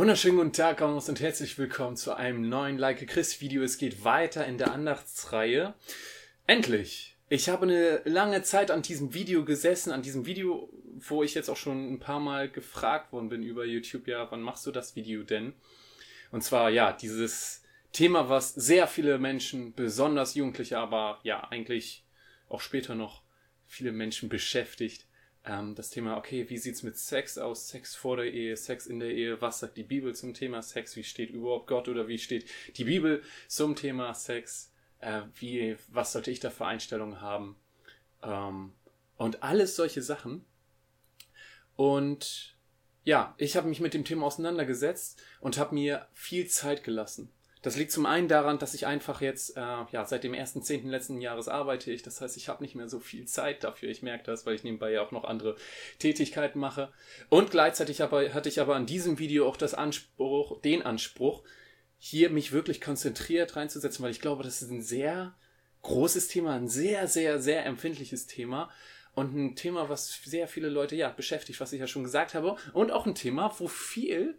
Wunderschönen guten Tag und herzlich willkommen zu einem neuen Like Chris Video. Es geht weiter in der Andachtsreihe. Endlich! Ich habe eine lange Zeit an diesem Video gesessen, an diesem Video, wo ich jetzt auch schon ein paar Mal gefragt worden bin über YouTube, ja, wann machst du das Video denn? Und zwar, ja, dieses Thema, was sehr viele Menschen, besonders Jugendliche, aber ja, eigentlich auch später noch viele Menschen beschäftigt ähm, das Thema, okay, wie sieht's mit Sex aus? Sex vor der Ehe, Sex in der Ehe, was sagt die Bibel zum Thema Sex? Wie steht überhaupt Gott oder wie steht die Bibel zum Thema Sex? Äh, wie, was sollte ich da für Einstellungen haben? Ähm, und alles solche Sachen. Und ja, ich habe mich mit dem Thema auseinandergesetzt und habe mir viel Zeit gelassen. Das liegt zum einen daran, dass ich einfach jetzt, äh, ja, seit dem 1.10. letzten Jahres arbeite ich. Das heißt, ich habe nicht mehr so viel Zeit dafür. Ich merke das, weil ich nebenbei ja auch noch andere Tätigkeiten mache. Und gleichzeitig aber, hatte ich aber an diesem Video auch das Anspruch, den Anspruch, hier mich wirklich konzentriert reinzusetzen, weil ich glaube, das ist ein sehr großes Thema, ein sehr, sehr, sehr empfindliches Thema und ein Thema, was sehr viele Leute ja beschäftigt, was ich ja schon gesagt habe und auch ein Thema, wo viel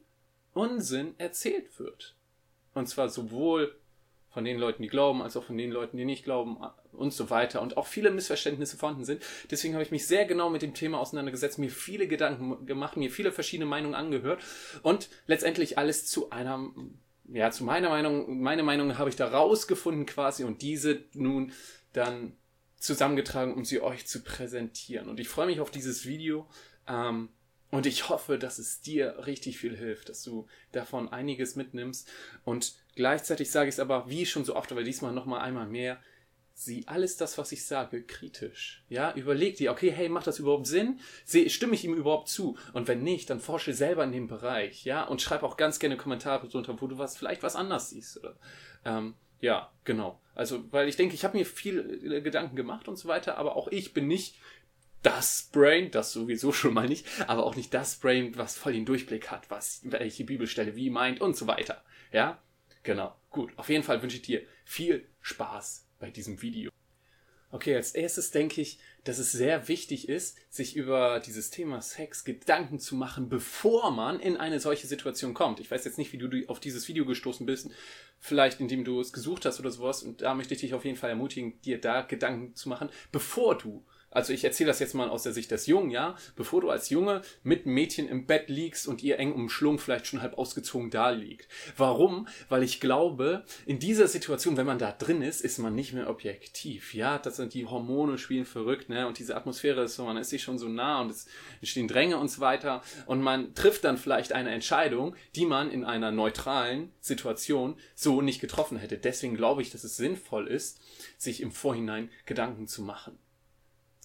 Unsinn erzählt wird. Und zwar sowohl von den Leuten, die glauben, als auch von den Leuten, die nicht glauben und so weiter. Und auch viele Missverständnisse vorhanden sind. Deswegen habe ich mich sehr genau mit dem Thema auseinandergesetzt, mir viele Gedanken gemacht, mir viele verschiedene Meinungen angehört und letztendlich alles zu einer, ja, zu meiner Meinung, meine Meinung habe ich da rausgefunden quasi und diese nun dann zusammengetragen, um sie euch zu präsentieren. Und ich freue mich auf dieses Video. Ähm, und ich hoffe, dass es dir richtig viel hilft, dass du davon einiges mitnimmst. Und gleichzeitig sage ich es aber, wie schon so oft, aber diesmal nochmal einmal mehr, sieh alles das, was ich sage, kritisch. Ja, überleg dir, okay, hey, macht das überhaupt Sinn? Stimme ich ihm überhaupt zu? Und wenn nicht, dann forsche selber in dem Bereich, ja, und schreib auch ganz gerne Kommentare drunter, wo du was, vielleicht was anders siehst. Oder, ähm, ja, genau. Also, weil ich denke, ich habe mir viel äh, Gedanken gemacht und so weiter, aber auch ich bin nicht das Brain, das sowieso schon mal nicht, aber auch nicht das Brain, was voll den Durchblick hat, was welche Bibelstelle wie meint und so weiter. Ja, genau. Gut. Auf jeden Fall wünsche ich dir viel Spaß bei diesem Video. Okay, als erstes denke ich, dass es sehr wichtig ist, sich über dieses Thema Sex Gedanken zu machen, bevor man in eine solche Situation kommt. Ich weiß jetzt nicht, wie du auf dieses Video gestoßen bist, vielleicht indem du es gesucht hast oder sowas, und da möchte ich dich auf jeden Fall ermutigen, dir da Gedanken zu machen, bevor du also ich erzähle das jetzt mal aus der Sicht des Jungen, ja, bevor du als Junge mit Mädchen im Bett liegst und ihr eng umschlungen, vielleicht schon halb ausgezogen da liegt. Warum? Weil ich glaube, in dieser Situation, wenn man da drin ist, ist man nicht mehr objektiv, ja, das sind die Hormone spielen verrückt, ne, und diese Atmosphäre ist so, man ist sich schon so nah und es entstehen Dränge und so weiter und man trifft dann vielleicht eine Entscheidung, die man in einer neutralen Situation so nicht getroffen hätte. Deswegen glaube ich, dass es sinnvoll ist, sich im Vorhinein Gedanken zu machen.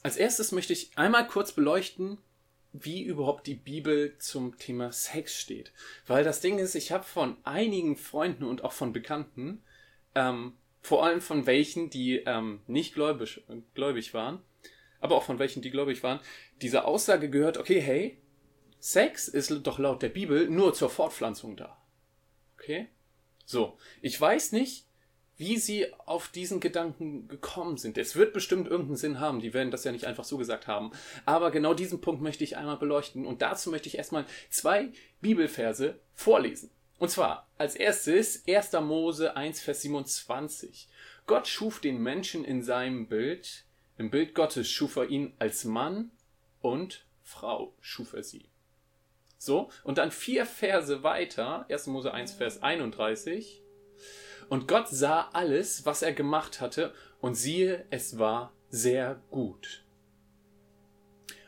Als erstes möchte ich einmal kurz beleuchten, wie überhaupt die Bibel zum Thema Sex steht. Weil das Ding ist, ich habe von einigen Freunden und auch von Bekannten, ähm, vor allem von welchen, die ähm, nicht gläubig, gläubig waren, aber auch von welchen, die gläubig waren, diese Aussage gehört, okay, hey, Sex ist doch laut der Bibel nur zur Fortpflanzung da. Okay? So, ich weiß nicht, wie sie auf diesen Gedanken gekommen sind. Es wird bestimmt irgendeinen Sinn haben, die werden das ja nicht einfach so gesagt haben. Aber genau diesen Punkt möchte ich einmal beleuchten und dazu möchte ich erstmal zwei Bibelverse vorlesen. Und zwar als erstes 1. Mose 1, Vers 27. Gott schuf den Menschen in seinem Bild. Im Bild Gottes schuf er ihn als Mann und Frau schuf er sie. So, und dann vier Verse weiter, 1. Mose 1, Vers 31. Und Gott sah alles, was er gemacht hatte, und siehe, es war sehr gut.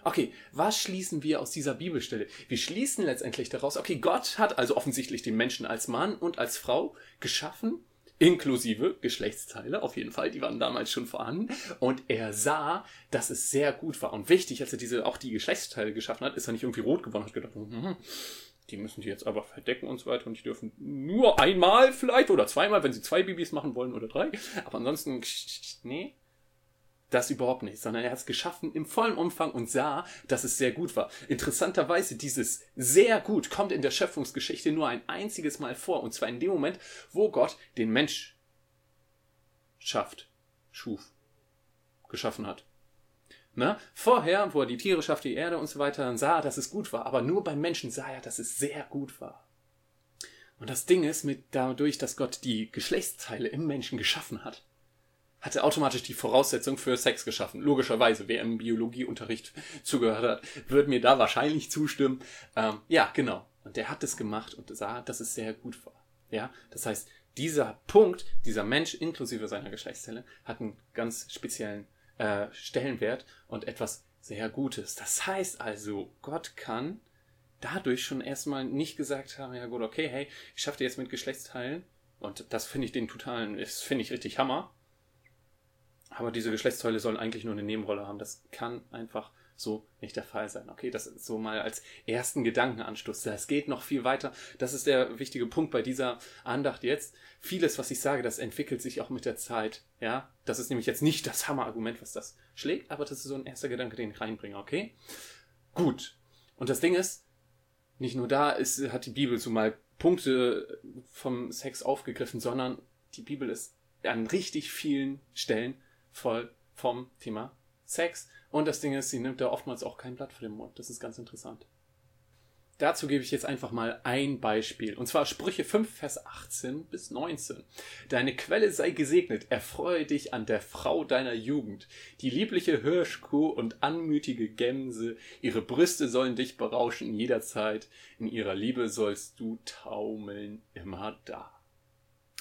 Okay, was schließen wir aus dieser Bibelstelle? Wir schließen letztendlich daraus, okay, Gott hat also offensichtlich den Menschen als Mann und als Frau geschaffen, inklusive Geschlechtsteile, auf jeden Fall, die waren damals schon vorhanden, und er sah, dass es sehr gut war. Und wichtig, als er diese, auch die Geschlechtsteile geschaffen hat, ist er nicht irgendwie rot geworden und hat gedacht, hm, die müssen die jetzt aber verdecken und so weiter und die dürfen nur einmal vielleicht oder zweimal, wenn sie zwei Babys machen wollen oder drei. Aber ansonsten, nee, das überhaupt nicht, sondern er hat es geschaffen im vollen Umfang und sah, dass es sehr gut war. Interessanterweise, dieses sehr gut kommt in der Schöpfungsgeschichte nur ein einziges Mal vor und zwar in dem Moment, wo Gott den Mensch schafft, schuf, geschaffen hat. Ne? Vorher, wo er die Tiere schafft, die Erde und so weiter, dann sah er, dass es gut war. Aber nur beim Menschen sah er, dass es sehr gut war. Und das Ding ist, mit dadurch, dass Gott die Geschlechtsteile im Menschen geschaffen hat, hat er automatisch die Voraussetzung für Sex geschaffen. Logischerweise, wer im Biologieunterricht zugehört hat, wird mir da wahrscheinlich zustimmen. Ähm, ja, genau. Und der hat es gemacht und sah, dass es sehr gut war. Ja, das heißt, dieser Punkt, dieser Mensch inklusive seiner Geschlechtszelle, hat einen ganz speziellen äh, Stellenwert und etwas sehr Gutes. Das heißt also, Gott kann dadurch schon erstmal nicht gesagt haben, ja gut, okay, hey, ich schaffe dir jetzt mit Geschlechtsteilen und das finde ich den totalen, das finde ich richtig Hammer. Aber diese Geschlechtsteile sollen eigentlich nur eine Nebenrolle haben. Das kann einfach so nicht der Fall sein. Okay, das ist so mal als ersten Gedankenanstoß. Das geht noch viel weiter. Das ist der wichtige Punkt bei dieser Andacht jetzt. Vieles, was ich sage, das entwickelt sich auch mit der Zeit. Ja, das ist nämlich jetzt nicht das Hammerargument, was das schlägt, aber das ist so ein erster Gedanke, den ich reinbringe. Okay, gut. Und das Ding ist, nicht nur da ist, hat die Bibel so mal Punkte vom Sex aufgegriffen, sondern die Bibel ist an richtig vielen Stellen voll vom Thema Sex. Und das Ding ist, sie nimmt da oftmals auch kein Blatt vor den Mund. Das ist ganz interessant. Dazu gebe ich jetzt einfach mal ein Beispiel. Und zwar Sprüche 5, Vers 18 bis 19. Deine Quelle sei gesegnet. Erfreue dich an der Frau deiner Jugend. Die liebliche Hirschkuh und anmütige Gänse. Ihre Brüste sollen dich berauschen jederzeit. In ihrer Liebe sollst du taumeln immer da.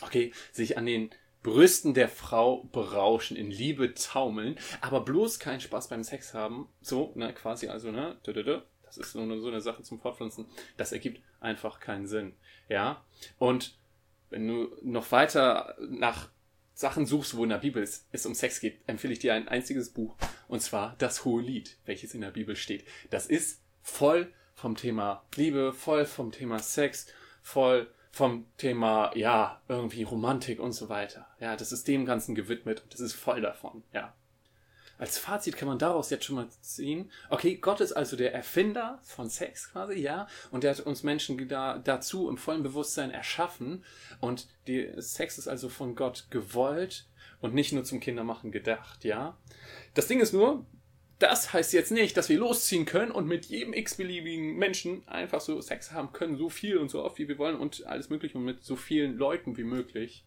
Okay, sich an den Brüsten der Frau berauschen, in Liebe taumeln, aber bloß keinen Spaß beim Sex haben. So, ne, quasi, also, ne, das ist eine, so eine Sache zum Fortpflanzen. Das ergibt einfach keinen Sinn. Ja, und wenn du noch weiter nach Sachen suchst, wo in der Bibel es, es um Sex geht, empfehle ich dir ein einziges Buch, und zwar das Hohe Lied, welches in der Bibel steht. Das ist voll vom Thema Liebe, voll vom Thema Sex, voll vom Thema, ja, irgendwie Romantik und so weiter. Ja, das ist dem Ganzen gewidmet und das ist voll davon, ja. Als Fazit kann man daraus jetzt schon mal ziehen, okay, Gott ist also der Erfinder von Sex quasi, ja, und der hat uns Menschen da, dazu im vollen Bewusstsein erschaffen und die Sex ist also von Gott gewollt und nicht nur zum Kindermachen gedacht, ja. Das Ding ist nur, das heißt jetzt nicht, dass wir losziehen können und mit jedem x-beliebigen Menschen einfach so Sex haben können, so viel und so oft wie wir wollen und alles mögliche und mit so vielen Leuten wie möglich.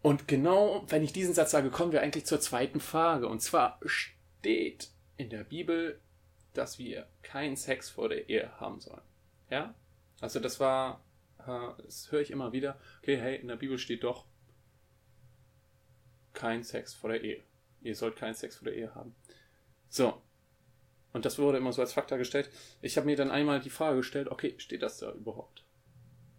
Und genau, wenn ich diesen Satz sage, kommen wir eigentlich zur zweiten Frage. Und zwar steht in der Bibel, dass wir keinen Sex vor der Ehe haben sollen. Ja? Also das war, äh, das höre ich immer wieder. Okay, hey, in der Bibel steht doch kein Sex vor der Ehe. Ihr sollt keinen Sex vor der Ehe haben. So. Und das wurde immer so als Fakt dargestellt. Ich habe mir dann einmal die Frage gestellt, okay, steht das da überhaupt?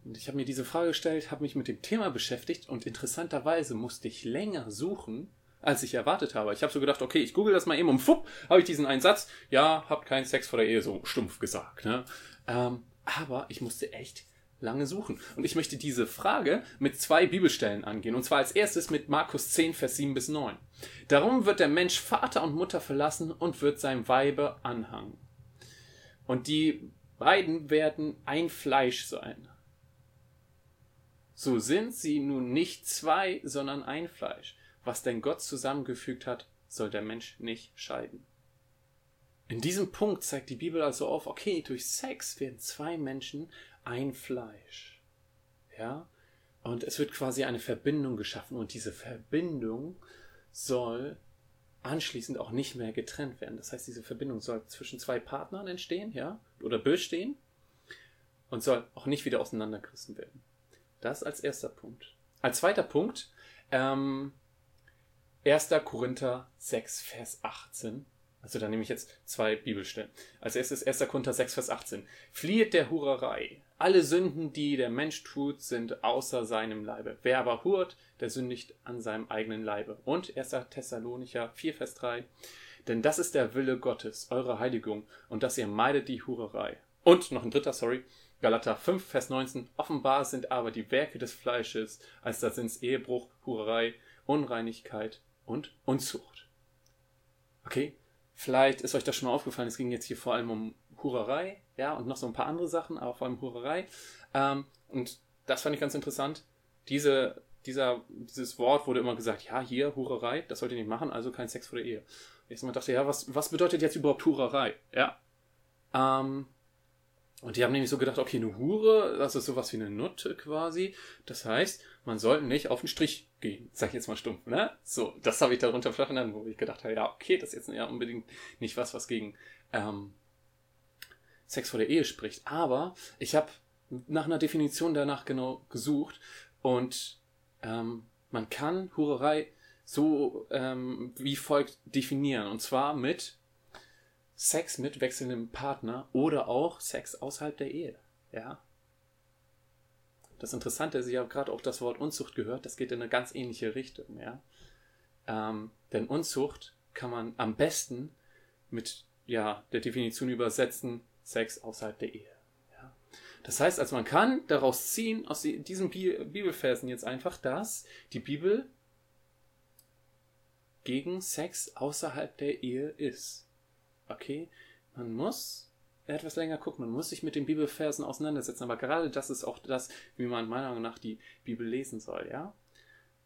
Und ich habe mir diese Frage gestellt, habe mich mit dem Thema beschäftigt und interessanterweise musste ich länger suchen, als ich erwartet habe. Ich habe so gedacht, okay, ich google das mal eben und fupp, habe ich diesen einen Satz, ja, habt keinen Sex vor der Ehe, so stumpf gesagt. Ne? Ähm, aber ich musste echt lange suchen. Und ich möchte diese Frage mit zwei Bibelstellen angehen. Und zwar als erstes mit Markus 10, Vers 7 bis 9. Darum wird der Mensch Vater und Mutter verlassen und wird seinem Weibe anhangen. Und die beiden werden ein Fleisch sein. So sind sie nun nicht zwei, sondern ein Fleisch. Was denn Gott zusammengefügt hat, soll der Mensch nicht scheiden. In diesem Punkt zeigt die Bibel also auf, okay, durch Sex werden zwei Menschen ein Fleisch. Ja? Und es wird quasi eine Verbindung geschaffen und diese Verbindung soll anschließend auch nicht mehr getrennt werden. Das heißt, diese Verbindung soll zwischen zwei Partnern entstehen, ja, oder bestehen und soll auch nicht wieder auseinandergerissen werden. Das als erster Punkt. Als zweiter Punkt, ähm, 1. Korinther 6, Vers 18 also da nehme ich jetzt zwei Bibelstellen. Als erstes 1. Korinther 6, Vers 18. Flieht der Hurerei. Alle Sünden, die der Mensch tut, sind außer seinem Leibe. Wer aber hurt, der sündigt an seinem eigenen Leibe. Und 1. Thessalonicher 4, Vers 3. Denn das ist der Wille Gottes, eure Heiligung, und dass ihr meidet die Hurerei. Und noch ein dritter, sorry. Galater 5, Vers 19. Offenbar sind aber die Werke des Fleisches, als das sind Ehebruch, Hurerei, Unreinigkeit und Unzucht. Okay, Vielleicht ist euch das schon mal aufgefallen, es ging jetzt hier vor allem um Hurerei, ja, und noch so ein paar andere Sachen, aber vor allem Hurerei. Ähm, und das fand ich ganz interessant. Diese, dieser, dieses Wort wurde immer gesagt, ja, hier, Hurerei, das sollt ihr nicht machen, also kein Sex vor der Ehe. Ich dachte, ja, was, was bedeutet jetzt überhaupt Hurerei? Ja. Ähm, Und die haben nämlich so gedacht, okay, eine Hure, das ist sowas wie eine Nutte quasi. Das heißt, man sollte nicht auf den Strich gehen. Sag ich jetzt mal stumpf, ne? So, das habe ich darunter verstanden, wo ich gedacht habe, ja, okay, das ist jetzt ja unbedingt nicht was, was gegen ähm, Sex vor der Ehe spricht. Aber ich habe nach einer Definition danach genau gesucht und ähm, man kann Hurerei so ähm, wie folgt definieren. Und zwar mit Sex mit wechselndem Partner oder auch Sex außerhalb der Ehe. Ja. Das Interessante ist, ich habe gerade auch das Wort Unzucht gehört, das geht in eine ganz ähnliche Richtung, ja. Ähm, denn Unzucht kann man am besten mit ja, der Definition übersetzen, Sex außerhalb der Ehe. Ja. Das heißt also, man kann daraus ziehen, aus diesen Bibelversen jetzt einfach, dass die Bibel gegen Sex außerhalb der Ehe ist okay, man muss etwas länger gucken, man muss sich mit den Bibelversen auseinandersetzen, aber gerade das ist auch das, wie man meiner Meinung nach die Bibel lesen soll, ja?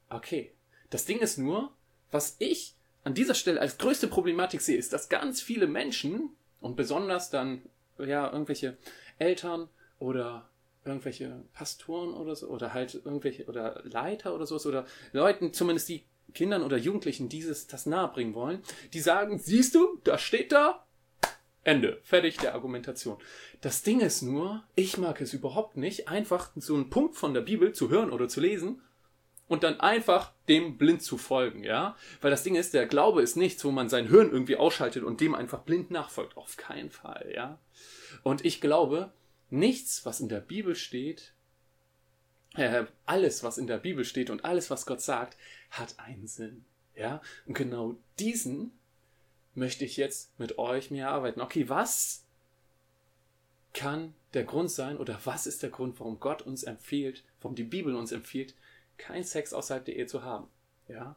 Okay. Das Ding ist nur, was ich an dieser Stelle als größte Problematik sehe, ist, dass ganz viele Menschen und besonders dann, ja, irgendwelche Eltern oder irgendwelche Pastoren oder so, oder halt irgendwelche, oder Leiter oder sowas, oder Leuten, zumindest die Kindern oder Jugendlichen dieses, das nahebringen wollen, die sagen, siehst du, da steht da, Ende, fertig der Argumentation. Das Ding ist nur, ich mag es überhaupt nicht, einfach so einen Punkt von der Bibel zu hören oder zu lesen und dann einfach dem blind zu folgen, ja? Weil das Ding ist, der Glaube ist nichts, wo man sein Hirn irgendwie ausschaltet und dem einfach blind nachfolgt. Auf keinen Fall, ja? Und ich glaube, nichts, was in der Bibel steht, äh, alles, was in der Bibel steht und alles, was Gott sagt, hat einen Sinn. Ja? Und genau diesen möchte ich jetzt mit euch mir erarbeiten. Okay, was kann der Grund sein oder was ist der Grund, warum Gott uns empfiehlt, warum die Bibel uns empfiehlt, keinen Sex außerhalb der Ehe zu haben? Ja?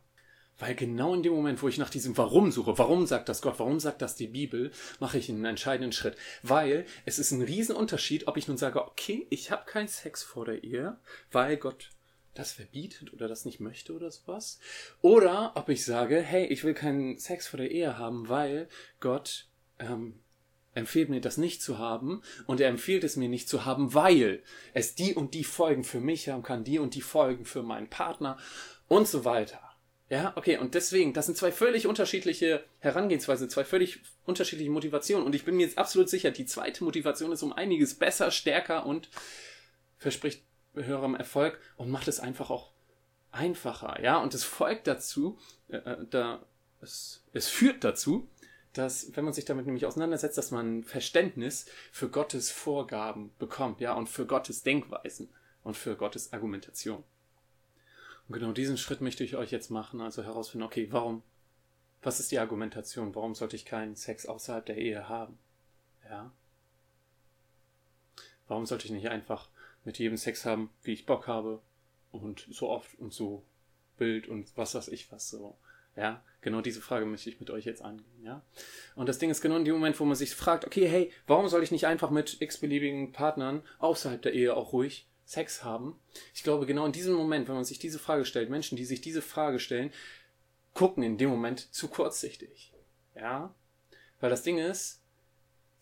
Weil genau in dem Moment, wo ich nach diesem Warum suche, warum sagt das Gott, warum sagt das die Bibel, mache ich einen entscheidenden Schritt. Weil es ist ein Riesenunterschied, ob ich nun sage, okay, ich habe keinen Sex vor der Ehe, weil Gott das verbietet oder das nicht möchte oder sowas. Oder ob ich sage, hey, ich will keinen Sex vor der Ehe haben, weil Gott ähm, empfiehlt mir das nicht zu haben und er empfiehlt es mir nicht zu haben, weil es die und die Folgen für mich haben kann, die und die Folgen für meinen Partner und so weiter. Ja, okay, und deswegen, das sind zwei völlig unterschiedliche Herangehensweise, zwei völlig unterschiedliche Motivationen. Und ich bin mir jetzt absolut sicher, die zweite Motivation ist um einiges besser, stärker und verspricht höherem Erfolg und macht es einfach auch einfacher. Ja, und es folgt dazu, äh, äh, da, es, es führt dazu, dass, wenn man sich damit nämlich auseinandersetzt, dass man Verständnis für Gottes Vorgaben bekommt, ja, und für Gottes Denkweisen und für Gottes Argumentation. Und genau diesen Schritt möchte ich euch jetzt machen, also herausfinden, okay, warum, was ist die Argumentation? Warum sollte ich keinen Sex außerhalb der Ehe haben? Ja? Warum sollte ich nicht einfach mit jedem Sex haben, wie ich Bock habe und so oft und so Bild und was weiß ich was so? Ja, genau diese Frage möchte ich mit euch jetzt angehen, ja. Und das Ding ist genau in dem Moment, wo man sich fragt, okay, hey, warum soll ich nicht einfach mit x-beliebigen Partnern außerhalb der Ehe auch ruhig Sex haben. Ich glaube, genau in diesem Moment, wenn man sich diese Frage stellt, Menschen, die sich diese Frage stellen, gucken in dem Moment zu kurzsichtig. Ja? Weil das Ding ist,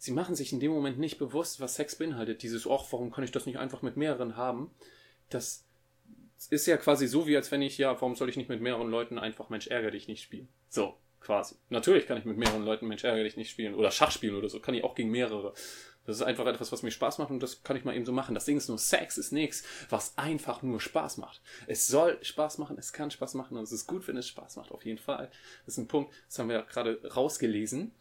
sie machen sich in dem Moment nicht bewusst, was Sex beinhaltet. Dieses, ach, warum kann ich das nicht einfach mit mehreren haben? Das ist ja quasi so, wie als wenn ich, ja, warum soll ich nicht mit mehreren Leuten einfach Mensch ärger dich nicht spielen? So, quasi. Natürlich kann ich mit mehreren Leuten Mensch ärger dich nicht spielen. Oder Schach spielen oder so. Kann ich auch gegen mehrere. Das ist einfach etwas, was mir Spaß macht und das kann ich mal eben so machen. Das Ding ist nur, Sex ist nichts, was einfach nur Spaß macht. Es soll Spaß machen, es kann Spaß machen und es ist gut, wenn es Spaß macht, auf jeden Fall. Das ist ein Punkt, das haben wir ja gerade rausgelesen.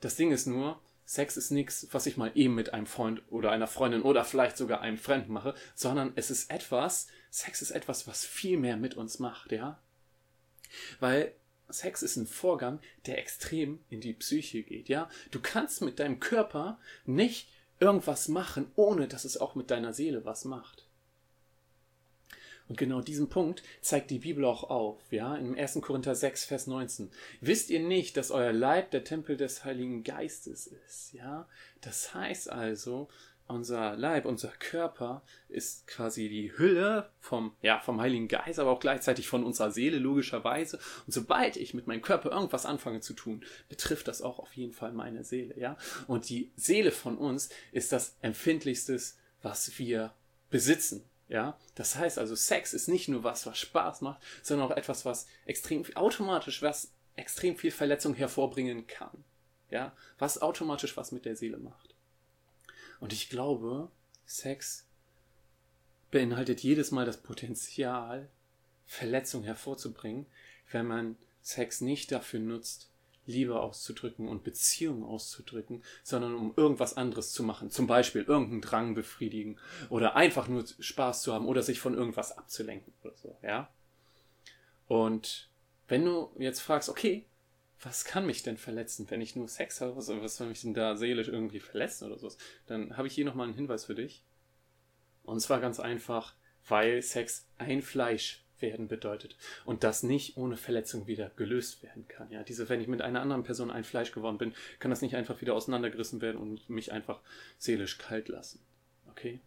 Das Ding ist nur, Sex ist nichts, was ich mal eben mit einem Freund oder einer Freundin oder vielleicht sogar einem Fremden mache, sondern es ist etwas, Sex ist etwas, was viel mehr mit uns macht, ja? Weil Sex ist ein Vorgang, der extrem in die Psyche geht, ja? Du kannst mit deinem Körper nicht irgendwas machen, ohne dass es auch mit deiner Seele was macht. Und genau diesen Punkt zeigt die Bibel auch auf, ja, im 1. Korinther 6, Vers 19. Wisst ihr nicht, dass euer Leib der Tempel des Heiligen Geistes ist, ja? Das heißt also, unser Leib, unser Körper ist quasi die Hülle vom, ja, vom Heiligen Geist, aber auch gleichzeitig von unserer Seele, logischerweise. Und sobald ich mit meinem Körper irgendwas anfange zu tun, betrifft das auch auf jeden Fall meine Seele, ja. Und die Seele von uns ist das empfindlichste, was wir besitzen, ja. Das heißt also, Sex ist nicht nur was, was Spaß macht, sondern auch etwas, was extrem automatisch, was extrem viel Verletzung hervorbringen kann, ja. Was automatisch was mit der Seele macht. Und ich glaube, Sex beinhaltet jedes Mal das Potenzial, Verletzung hervorzubringen, wenn man Sex nicht dafür nutzt, Liebe auszudrücken und Beziehungen auszudrücken, sondern um irgendwas anderes zu machen. Zum Beispiel irgendeinen Drang befriedigen oder einfach nur Spaß zu haben oder sich von irgendwas abzulenken oder so, ja. Und wenn du jetzt fragst, okay, was kann mich denn verletzen, wenn ich nur Sex habe? Was, was soll mich denn da seelisch irgendwie verletzen oder sowas? Dann habe ich hier nochmal einen Hinweis für dich. Und zwar ganz einfach, weil Sex ein Fleisch werden bedeutet und das nicht ohne Verletzung wieder gelöst werden kann. Ja, diese, wenn ich mit einer anderen Person ein Fleisch geworden bin, kann das nicht einfach wieder auseinandergerissen werden und mich einfach seelisch kalt lassen. Okay?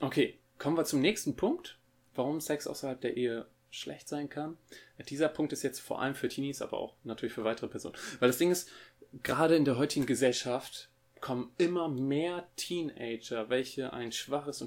Okay, kommen wir zum nächsten Punkt, warum Sex außerhalb der Ehe schlecht sein kann. Dieser Punkt ist jetzt vor allem für Teenies, aber auch natürlich für weitere Personen. Weil das Ding ist, gerade in der heutigen Gesellschaft kommen immer mehr Teenager, welche ein schwaches und